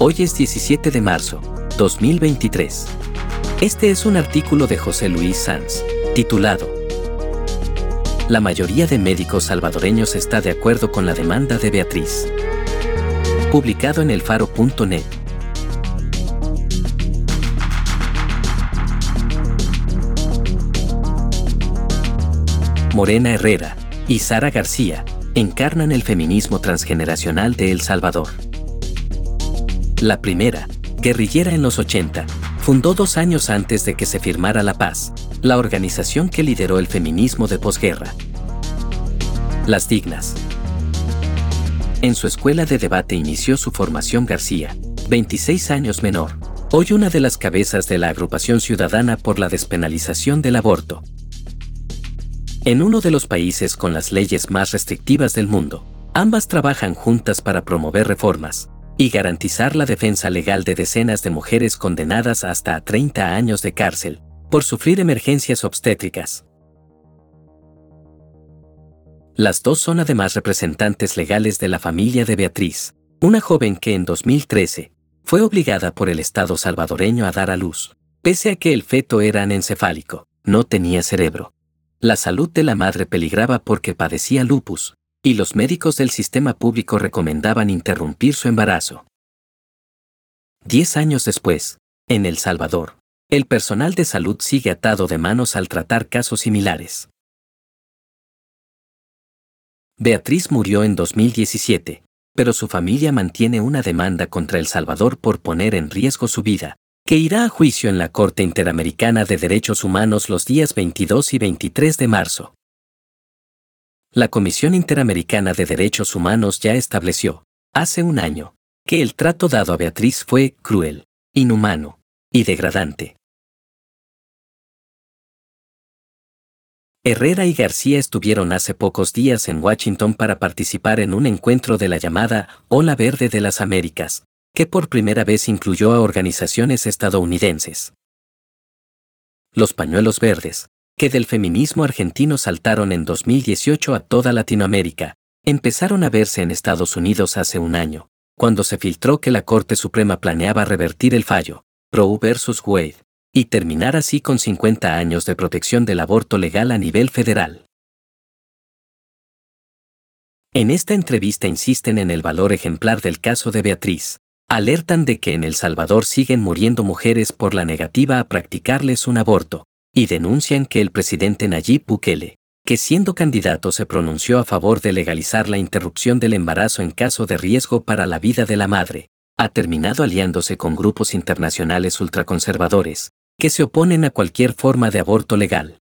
Hoy es 17 de marzo, 2023. Este es un artículo de José Luis Sanz, titulado La mayoría de médicos salvadoreños está de acuerdo con la demanda de Beatriz. Publicado en elfaro.net. Morena Herrera y Sara García encarnan el feminismo transgeneracional de El Salvador. La primera, guerrillera en los 80, fundó dos años antes de que se firmara la paz, la organización que lideró el feminismo de posguerra. Las Dignas. En su escuela de debate inició su formación García, 26 años menor, hoy una de las cabezas de la agrupación ciudadana por la despenalización del aborto. En uno de los países con las leyes más restrictivas del mundo, ambas trabajan juntas para promover reformas, y garantizar la defensa legal de decenas de mujeres condenadas hasta a 30 años de cárcel por sufrir emergencias obstétricas. Las dos son además representantes legales de la familia de Beatriz, una joven que en 2013 fue obligada por el Estado salvadoreño a dar a luz, pese a que el feto era anencefálico, no tenía cerebro. La salud de la madre peligraba porque padecía lupus, y los médicos del sistema público recomendaban interrumpir su embarazo. Diez años después, en El Salvador, el personal de salud sigue atado de manos al tratar casos similares. Beatriz murió en 2017, pero su familia mantiene una demanda contra El Salvador por poner en riesgo su vida, que irá a juicio en la Corte Interamericana de Derechos Humanos los días 22 y 23 de marzo. La Comisión Interamericana de Derechos Humanos ya estableció, hace un año, que el trato dado a Beatriz fue cruel, inhumano y degradante. Herrera y García estuvieron hace pocos días en Washington para participar en un encuentro de la llamada Ola Verde de las Américas, que por primera vez incluyó a organizaciones estadounidenses. Los pañuelos verdes, que del feminismo argentino saltaron en 2018 a toda Latinoamérica, empezaron a verse en Estados Unidos hace un año, cuando se filtró que la Corte Suprema planeaba revertir el fallo, Roe vs. Wade, y terminar así con 50 años de protección del aborto legal a nivel federal. En esta entrevista insisten en el valor ejemplar del caso de Beatriz. Alertan de que en El Salvador siguen muriendo mujeres por la negativa a practicarles un aborto, y denuncian que el presidente Nayib Bukele, que siendo candidato se pronunció a favor de legalizar la interrupción del embarazo en caso de riesgo para la vida de la madre, ha terminado aliándose con grupos internacionales ultraconservadores, que se oponen a cualquier forma de aborto legal.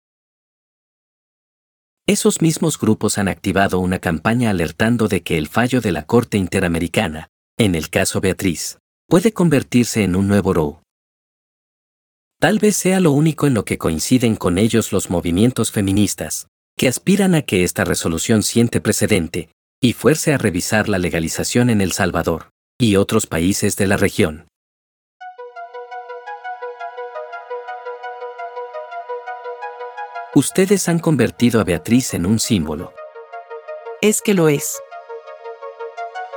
Esos mismos grupos han activado una campaña alertando de que el fallo de la Corte Interamericana, en el caso Beatriz, puede convertirse en un nuevo Roe. Tal vez sea lo único en lo que coinciden con ellos los movimientos feministas, que aspiran a que esta resolución siente precedente y fuerce a revisar la legalización en El Salvador y otros países de la región. Ustedes han convertido a Beatriz en un símbolo. Es que lo es.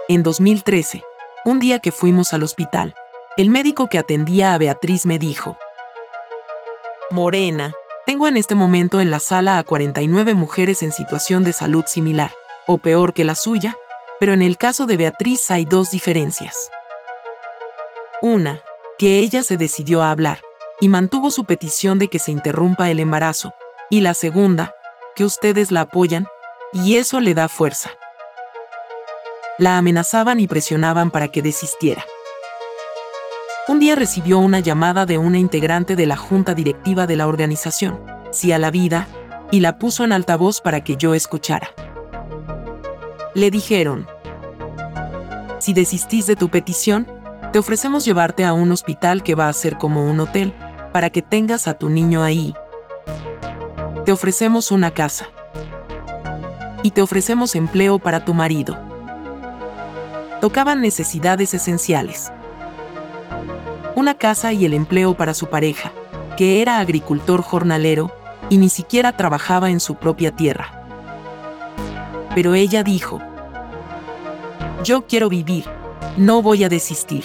En 2013, un día que fuimos al hospital, el médico que atendía a Beatriz me dijo, Morena. Tengo en este momento en la sala a 49 mujeres en situación de salud similar, o peor que la suya, pero en el caso de Beatriz hay dos diferencias. Una, que ella se decidió a hablar, y mantuvo su petición de que se interrumpa el embarazo, y la segunda, que ustedes la apoyan, y eso le da fuerza. La amenazaban y presionaban para que desistiera un día recibió una llamada de una integrante de la junta directiva de la organización, Sí a la Vida, y la puso en altavoz para que yo escuchara. Le dijeron, si desistís de tu petición, te ofrecemos llevarte a un hospital que va a ser como un hotel, para que tengas a tu niño ahí. Te ofrecemos una casa. Y te ofrecemos empleo para tu marido. Tocaban necesidades esenciales. Una casa y el empleo para su pareja, que era agricultor jornalero y ni siquiera trabajaba en su propia tierra. Pero ella dijo, yo quiero vivir, no voy a desistir.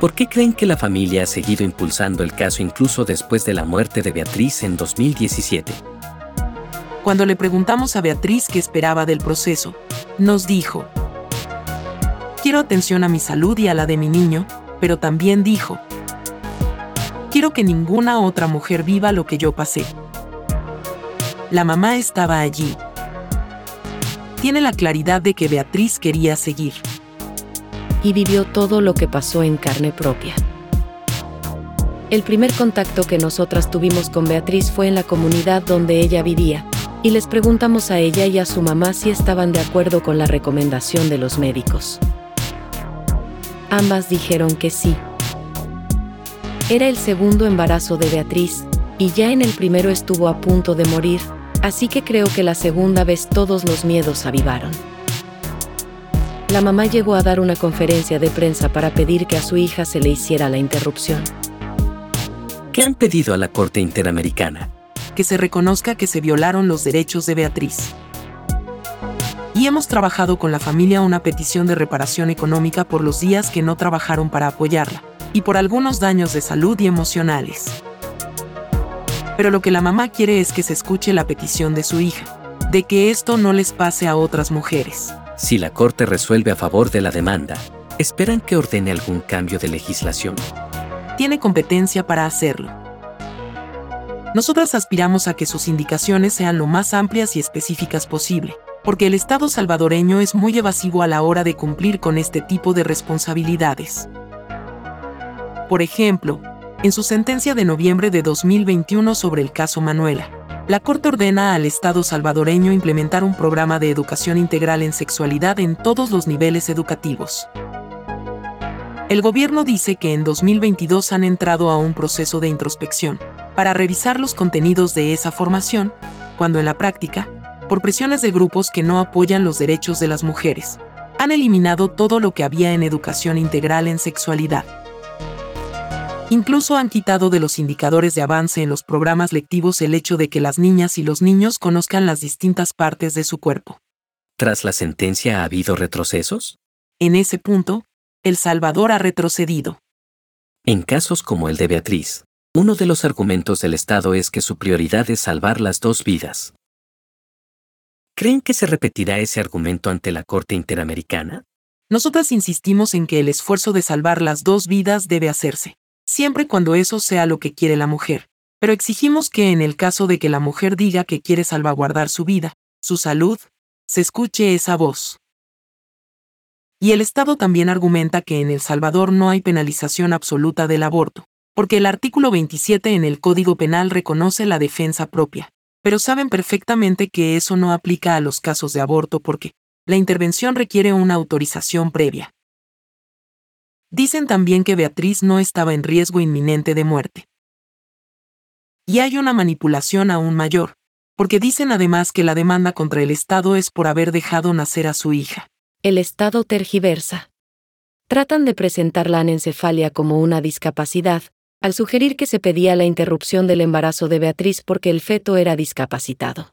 ¿Por qué creen que la familia ha seguido impulsando el caso incluso después de la muerte de Beatriz en 2017? Cuando le preguntamos a Beatriz qué esperaba del proceso, nos dijo, quiero atención a mi salud y a la de mi niño, pero también dijo, quiero que ninguna otra mujer viva lo que yo pasé. La mamá estaba allí. Tiene la claridad de que Beatriz quería seguir y vivió todo lo que pasó en carne propia. El primer contacto que nosotras tuvimos con Beatriz fue en la comunidad donde ella vivía, y les preguntamos a ella y a su mamá si estaban de acuerdo con la recomendación de los médicos. Ambas dijeron que sí. Era el segundo embarazo de Beatriz, y ya en el primero estuvo a punto de morir, así que creo que la segunda vez todos los miedos avivaron la mamá llegó a dar una conferencia de prensa para pedir que a su hija se le hiciera la interrupción. ¿Qué han pedido a la Corte Interamericana? Que se reconozca que se violaron los derechos de Beatriz. Y hemos trabajado con la familia una petición de reparación económica por los días que no trabajaron para apoyarla, y por algunos daños de salud y emocionales. Pero lo que la mamá quiere es que se escuche la petición de su hija, de que esto no les pase a otras mujeres. Si la Corte resuelve a favor de la demanda, ¿esperan que ordene algún cambio de legislación? Tiene competencia para hacerlo. Nosotras aspiramos a que sus indicaciones sean lo más amplias y específicas posible, porque el Estado salvadoreño es muy evasivo a la hora de cumplir con este tipo de responsabilidades. Por ejemplo, en su sentencia de noviembre de 2021 sobre el caso Manuela, la Corte ordena al Estado salvadoreño implementar un programa de educación integral en sexualidad en todos los niveles educativos. El gobierno dice que en 2022 han entrado a un proceso de introspección para revisar los contenidos de esa formación, cuando en la práctica, por presiones de grupos que no apoyan los derechos de las mujeres, han eliminado todo lo que había en educación integral en sexualidad. Incluso han quitado de los indicadores de avance en los programas lectivos el hecho de que las niñas y los niños conozcan las distintas partes de su cuerpo. ¿Tras la sentencia ha habido retrocesos? En ese punto, El Salvador ha retrocedido. En casos como el de Beatriz, uno de los argumentos del Estado es que su prioridad es salvar las dos vidas. ¿Creen que se repetirá ese argumento ante la Corte Interamericana? Nosotras insistimos en que el esfuerzo de salvar las dos vidas debe hacerse siempre cuando eso sea lo que quiere la mujer. Pero exigimos que en el caso de que la mujer diga que quiere salvaguardar su vida, su salud, se escuche esa voz. Y el Estado también argumenta que en El Salvador no hay penalización absoluta del aborto, porque el artículo 27 en el Código Penal reconoce la defensa propia. Pero saben perfectamente que eso no aplica a los casos de aborto porque la intervención requiere una autorización previa. Dicen también que Beatriz no estaba en riesgo inminente de muerte. Y hay una manipulación aún mayor, porque dicen además que la demanda contra el Estado es por haber dejado nacer a su hija. El Estado tergiversa. Tratan de presentar la anencefalia como una discapacidad, al sugerir que se pedía la interrupción del embarazo de Beatriz porque el feto era discapacitado.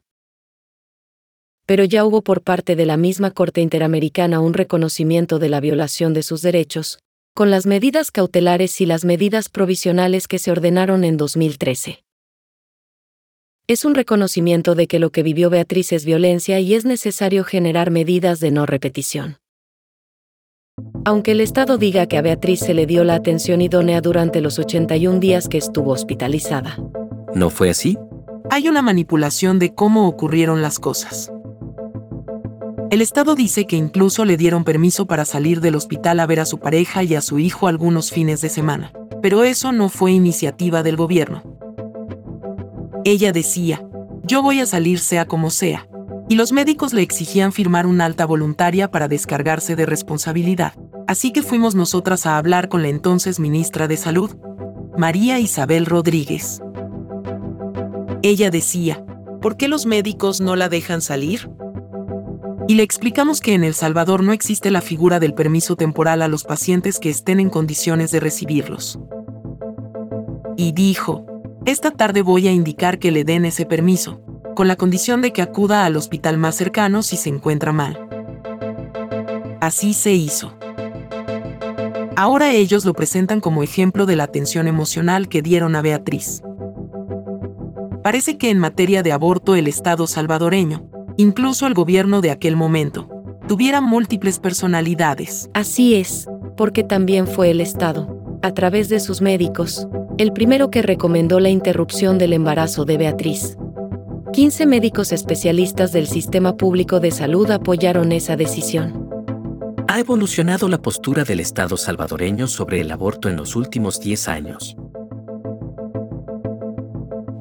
Pero ya hubo por parte de la misma Corte Interamericana un reconocimiento de la violación de sus derechos, con las medidas cautelares y las medidas provisionales que se ordenaron en 2013. Es un reconocimiento de que lo que vivió Beatriz es violencia y es necesario generar medidas de no repetición. Aunque el Estado diga que a Beatriz se le dio la atención idónea durante los 81 días que estuvo hospitalizada. ¿No fue así? Hay una manipulación de cómo ocurrieron las cosas. El Estado dice que incluso le dieron permiso para salir del hospital a ver a su pareja y a su hijo algunos fines de semana. Pero eso no fue iniciativa del gobierno. Ella decía, yo voy a salir sea como sea. Y los médicos le exigían firmar una alta voluntaria para descargarse de responsabilidad. Así que fuimos nosotras a hablar con la entonces ministra de Salud, María Isabel Rodríguez. Ella decía, ¿por qué los médicos no la dejan salir? Y le explicamos que en El Salvador no existe la figura del permiso temporal a los pacientes que estén en condiciones de recibirlos. Y dijo, esta tarde voy a indicar que le den ese permiso, con la condición de que acuda al hospital más cercano si se encuentra mal. Así se hizo. Ahora ellos lo presentan como ejemplo de la atención emocional que dieron a Beatriz. Parece que en materia de aborto el Estado salvadoreño, incluso el gobierno de aquel momento, tuviera múltiples personalidades. Así es, porque también fue el Estado, a través de sus médicos, el primero que recomendó la interrupción del embarazo de Beatriz. 15 médicos especialistas del sistema público de salud apoyaron esa decisión. Ha evolucionado la postura del Estado salvadoreño sobre el aborto en los últimos 10 años.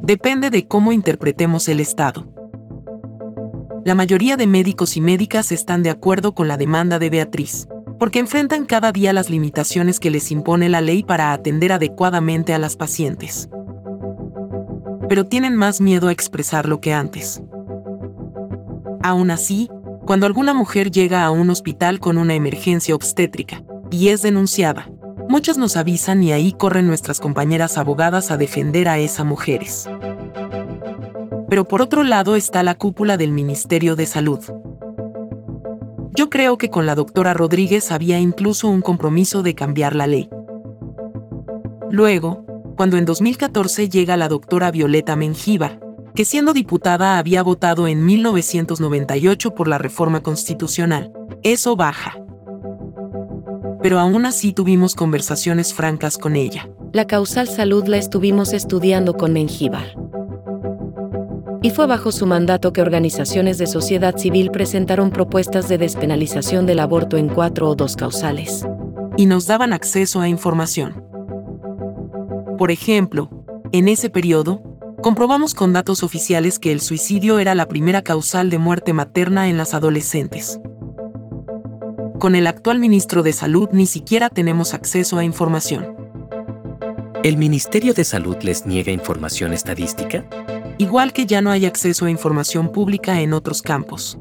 Depende de cómo interpretemos el Estado. La mayoría de médicos y médicas están de acuerdo con la demanda de Beatriz, porque enfrentan cada día las limitaciones que les impone la ley para atender adecuadamente a las pacientes pero tienen más miedo a expresarlo que antes. Aún así, cuando alguna mujer llega a un hospital con una emergencia obstétrica y es denunciada, muchas nos avisan y ahí corren nuestras compañeras abogadas a defender a esas mujeres. Pero por otro lado está la cúpula del Ministerio de Salud. Yo creo que con la doctora Rodríguez había incluso un compromiso de cambiar la ley. Luego, cuando en 2014 llega la doctora Violeta Mengíbar, que siendo diputada había votado en 1998 por la reforma constitucional. Eso baja. Pero aún así tuvimos conversaciones francas con ella. La causal salud la estuvimos estudiando con Mengíbar. Y fue bajo su mandato que organizaciones de sociedad civil presentaron propuestas de despenalización del aborto en cuatro o dos causales. Y nos daban acceso a información. Por ejemplo, en ese periodo, comprobamos con datos oficiales que el suicidio era la primera causal de muerte materna en las adolescentes. Con el actual ministro de Salud ni siquiera tenemos acceso a información. ¿El Ministerio de Salud les niega información estadística? Igual que ya no hay acceso a información pública en otros campos.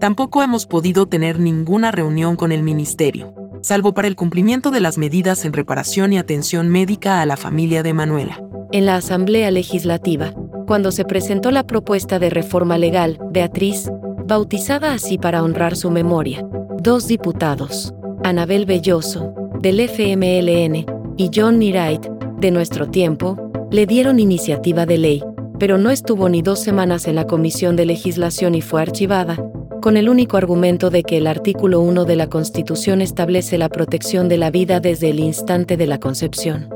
Tampoco hemos podido tener ninguna reunión con el ministerio salvo para el cumplimiento de las medidas en reparación y atención médica a la familia de Manuela. En la Asamblea Legislativa, cuando se presentó la propuesta de reforma legal, Beatriz, bautizada así para honrar su memoria, dos diputados, Anabel Belloso, del FMLN, y John Nirait, de nuestro tiempo, le dieron iniciativa de ley, pero no estuvo ni dos semanas en la Comisión de Legislación y fue archivada, con el único argumento de que el artículo 1 de la Constitución establece la protección de la vida desde el instante de la concepción.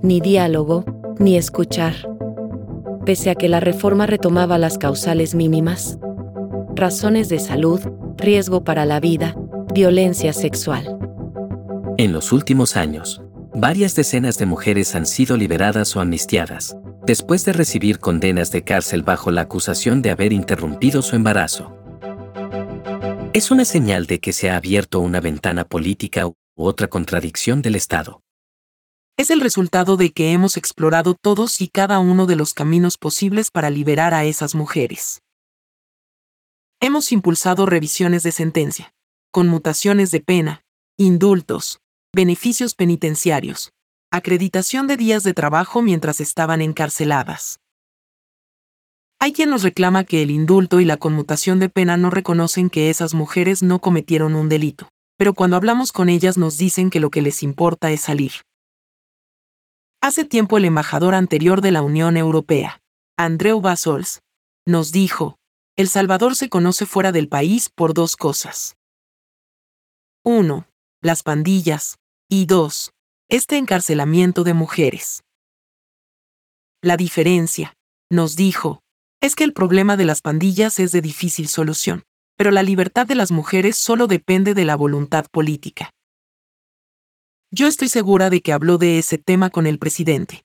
Ni diálogo, ni escuchar. Pese a que la reforma retomaba las causales mínimas. Razones de salud, riesgo para la vida, violencia sexual. En los últimos años, varias decenas de mujeres han sido liberadas o amnistiadas, después de recibir condenas de cárcel bajo la acusación de haber interrumpido su embarazo. Es una señal de que se ha abierto una ventana política u otra contradicción del Estado. Es el resultado de que hemos explorado todos y cada uno de los caminos posibles para liberar a esas mujeres. Hemos impulsado revisiones de sentencia, conmutaciones de pena, indultos, beneficios penitenciarios, acreditación de días de trabajo mientras estaban encarceladas. Hay quien nos reclama que el indulto y la conmutación de pena no reconocen que esas mujeres no cometieron un delito, pero cuando hablamos con ellas nos dicen que lo que les importa es salir. Hace tiempo el embajador anterior de la Unión Europea, Andreu Basols, nos dijo, El Salvador se conoce fuera del país por dos cosas. 1. Las pandillas. Y 2 este encarcelamiento de mujeres. La diferencia, nos dijo, es que el problema de las pandillas es de difícil solución, pero la libertad de las mujeres solo depende de la voluntad política. Yo estoy segura de que habló de ese tema con el presidente.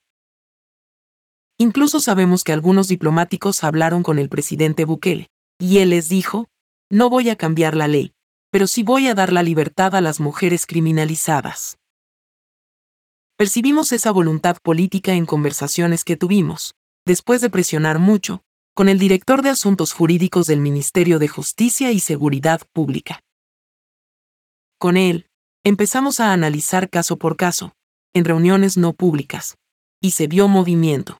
Incluso sabemos que algunos diplomáticos hablaron con el presidente Bukele, y él les dijo, no voy a cambiar la ley, pero sí voy a dar la libertad a las mujeres criminalizadas. Percibimos esa voluntad política en conversaciones que tuvimos, después de presionar mucho, con el director de Asuntos Jurídicos del Ministerio de Justicia y Seguridad Pública. Con él, empezamos a analizar caso por caso, en reuniones no públicas, y se vio movimiento.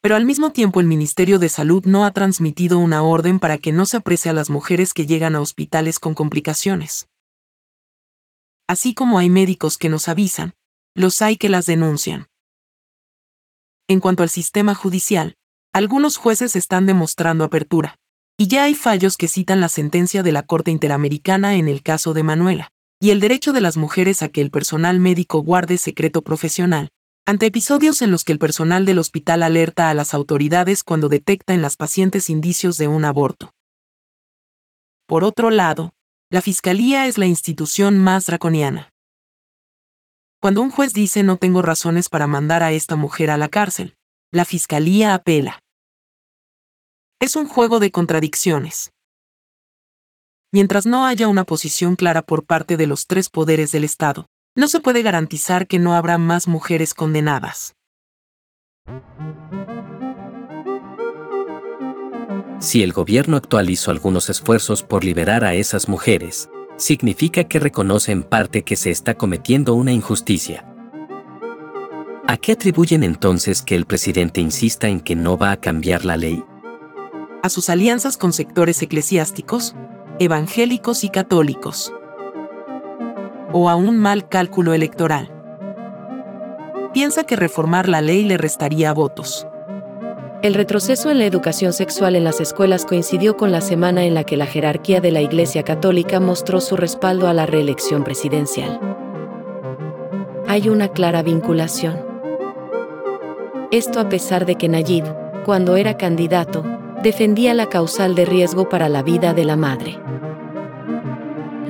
Pero al mismo tiempo el Ministerio de Salud no ha transmitido una orden para que no se aprecie a las mujeres que llegan a hospitales con complicaciones. Así como hay médicos que nos avisan, los hay que las denuncian. En cuanto al sistema judicial, algunos jueces están demostrando apertura, y ya hay fallos que citan la sentencia de la Corte Interamericana en el caso de Manuela, y el derecho de las mujeres a que el personal médico guarde secreto profesional, ante episodios en los que el personal del hospital alerta a las autoridades cuando detecta en las pacientes indicios de un aborto. Por otro lado, la Fiscalía es la institución más draconiana. Cuando un juez dice no tengo razones para mandar a esta mujer a la cárcel, la Fiscalía apela. Es un juego de contradicciones. Mientras no haya una posición clara por parte de los tres poderes del Estado, no se puede garantizar que no habrá más mujeres condenadas. Si el gobierno actual hizo algunos esfuerzos por liberar a esas mujeres, significa que reconoce en parte que se está cometiendo una injusticia. ¿A qué atribuyen entonces que el presidente insista en que no va a cambiar la ley? A sus alianzas con sectores eclesiásticos, evangélicos y católicos o a un mal cálculo electoral. Piensa que reformar la ley le restaría votos. El retroceso en la educación sexual en las escuelas coincidió con la semana en la que la jerarquía de la Iglesia Católica mostró su respaldo a la reelección presidencial. Hay una clara vinculación. Esto a pesar de que Nayib, cuando era candidato, defendía la causal de riesgo para la vida de la madre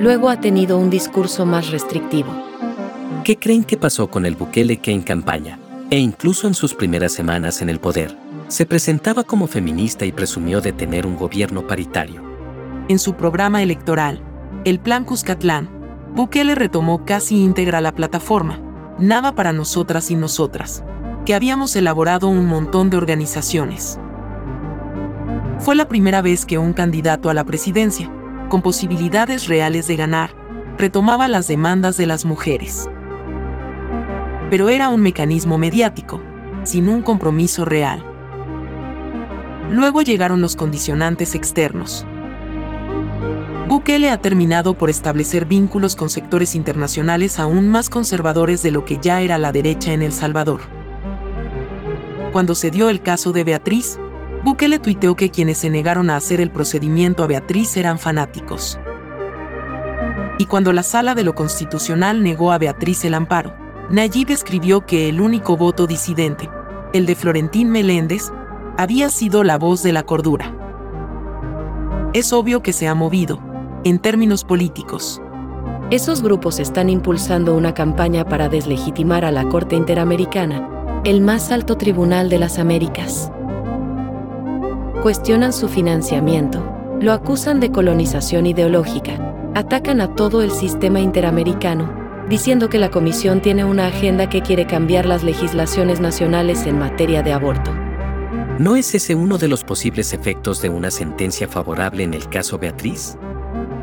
luego ha tenido un discurso más restrictivo. ¿Qué creen que pasó con el Bukele que en campaña, e incluso en sus primeras semanas en el poder, se presentaba como feminista y presumió de tener un gobierno paritario? En su programa electoral, el Plan Cuscatlán, Bukele retomó casi íntegra la plataforma, Nada para nosotras y nosotras, que habíamos elaborado un montón de organizaciones. Fue la primera vez que un candidato a la presidencia, con posibilidades reales de ganar, retomaba las demandas de las mujeres. Pero era un mecanismo mediático, sin un compromiso real. Luego llegaron los condicionantes externos. Bukele ha terminado por establecer vínculos con sectores internacionales aún más conservadores de lo que ya era la derecha en El Salvador. Cuando se dio el caso de Beatriz, Bukele tuiteó que quienes se negaron a hacer el procedimiento a Beatriz eran fanáticos. Y cuando la Sala de lo Constitucional negó a Beatriz el amparo, Nayib escribió que el único voto disidente, el de Florentín Meléndez, había sido la voz de la cordura. Es obvio que se ha movido, en términos políticos. Esos grupos están impulsando una campaña para deslegitimar a la Corte Interamericana, el más alto tribunal de las Américas cuestionan su financiamiento, lo acusan de colonización ideológica, atacan a todo el sistema interamericano, diciendo que la Comisión tiene una agenda que quiere cambiar las legislaciones nacionales en materia de aborto. ¿No es ese uno de los posibles efectos de una sentencia favorable en el caso Beatriz?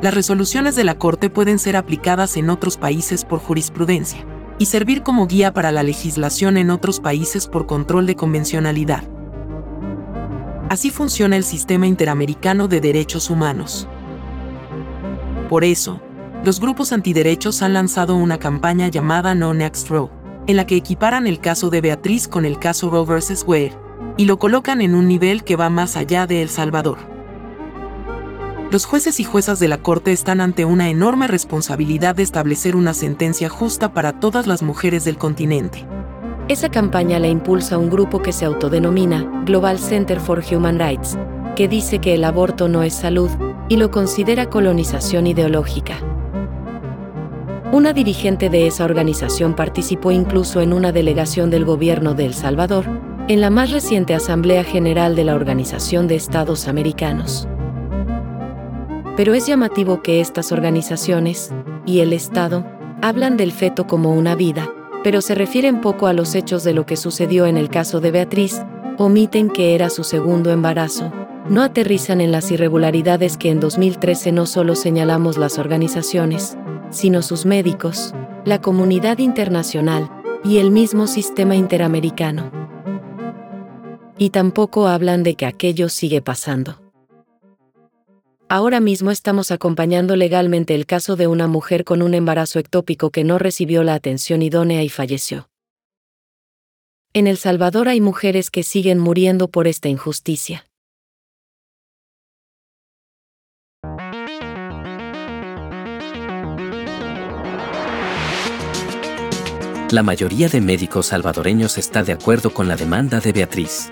Las resoluciones de la Corte pueden ser aplicadas en otros países por jurisprudencia y servir como guía para la legislación en otros países por control de convencionalidad. Así funciona el sistema interamericano de derechos humanos. Por eso, los grupos antiderechos han lanzado una campaña llamada No Next Row, en la que equiparan el caso de Beatriz con el caso Roe vs. Wade, y lo colocan en un nivel que va más allá de El Salvador. Los jueces y juezas de la Corte están ante una enorme responsabilidad de establecer una sentencia justa para todas las mujeres del continente. Esa campaña la impulsa un grupo que se autodenomina Global Center for Human Rights, que dice que el aborto no es salud y lo considera colonización ideológica. Una dirigente de esa organización participó incluso en una delegación del gobierno de El Salvador, en la más reciente Asamblea General de la Organización de Estados Americanos. Pero es llamativo que estas organizaciones, y el Estado, hablan del feto como una vida, pero se refieren poco a los hechos de lo que sucedió en el caso de Beatriz, omiten que era su segundo embarazo, no aterrizan en las irregularidades que en 2013 no solo señalamos las organizaciones, sino sus médicos, la comunidad internacional y el mismo sistema interamericano. Y tampoco hablan de que aquello sigue pasando. Ahora mismo estamos acompañando legalmente el caso de una mujer con un embarazo ectópico que no recibió la atención idónea y falleció. En El Salvador hay mujeres que siguen muriendo por esta injusticia. La mayoría de médicos salvadoreños está de acuerdo con la demanda de Beatriz.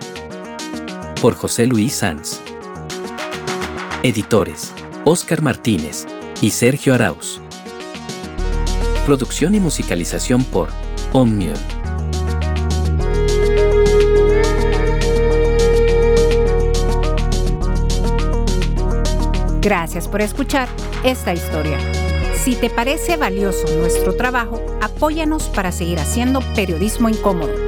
Por José Luis Sanz. Editores, Óscar Martínez y Sergio Arauz. Producción y musicalización por Omnium. Gracias por escuchar esta historia. Si te parece valioso nuestro trabajo, apóyanos para seguir haciendo periodismo incómodo.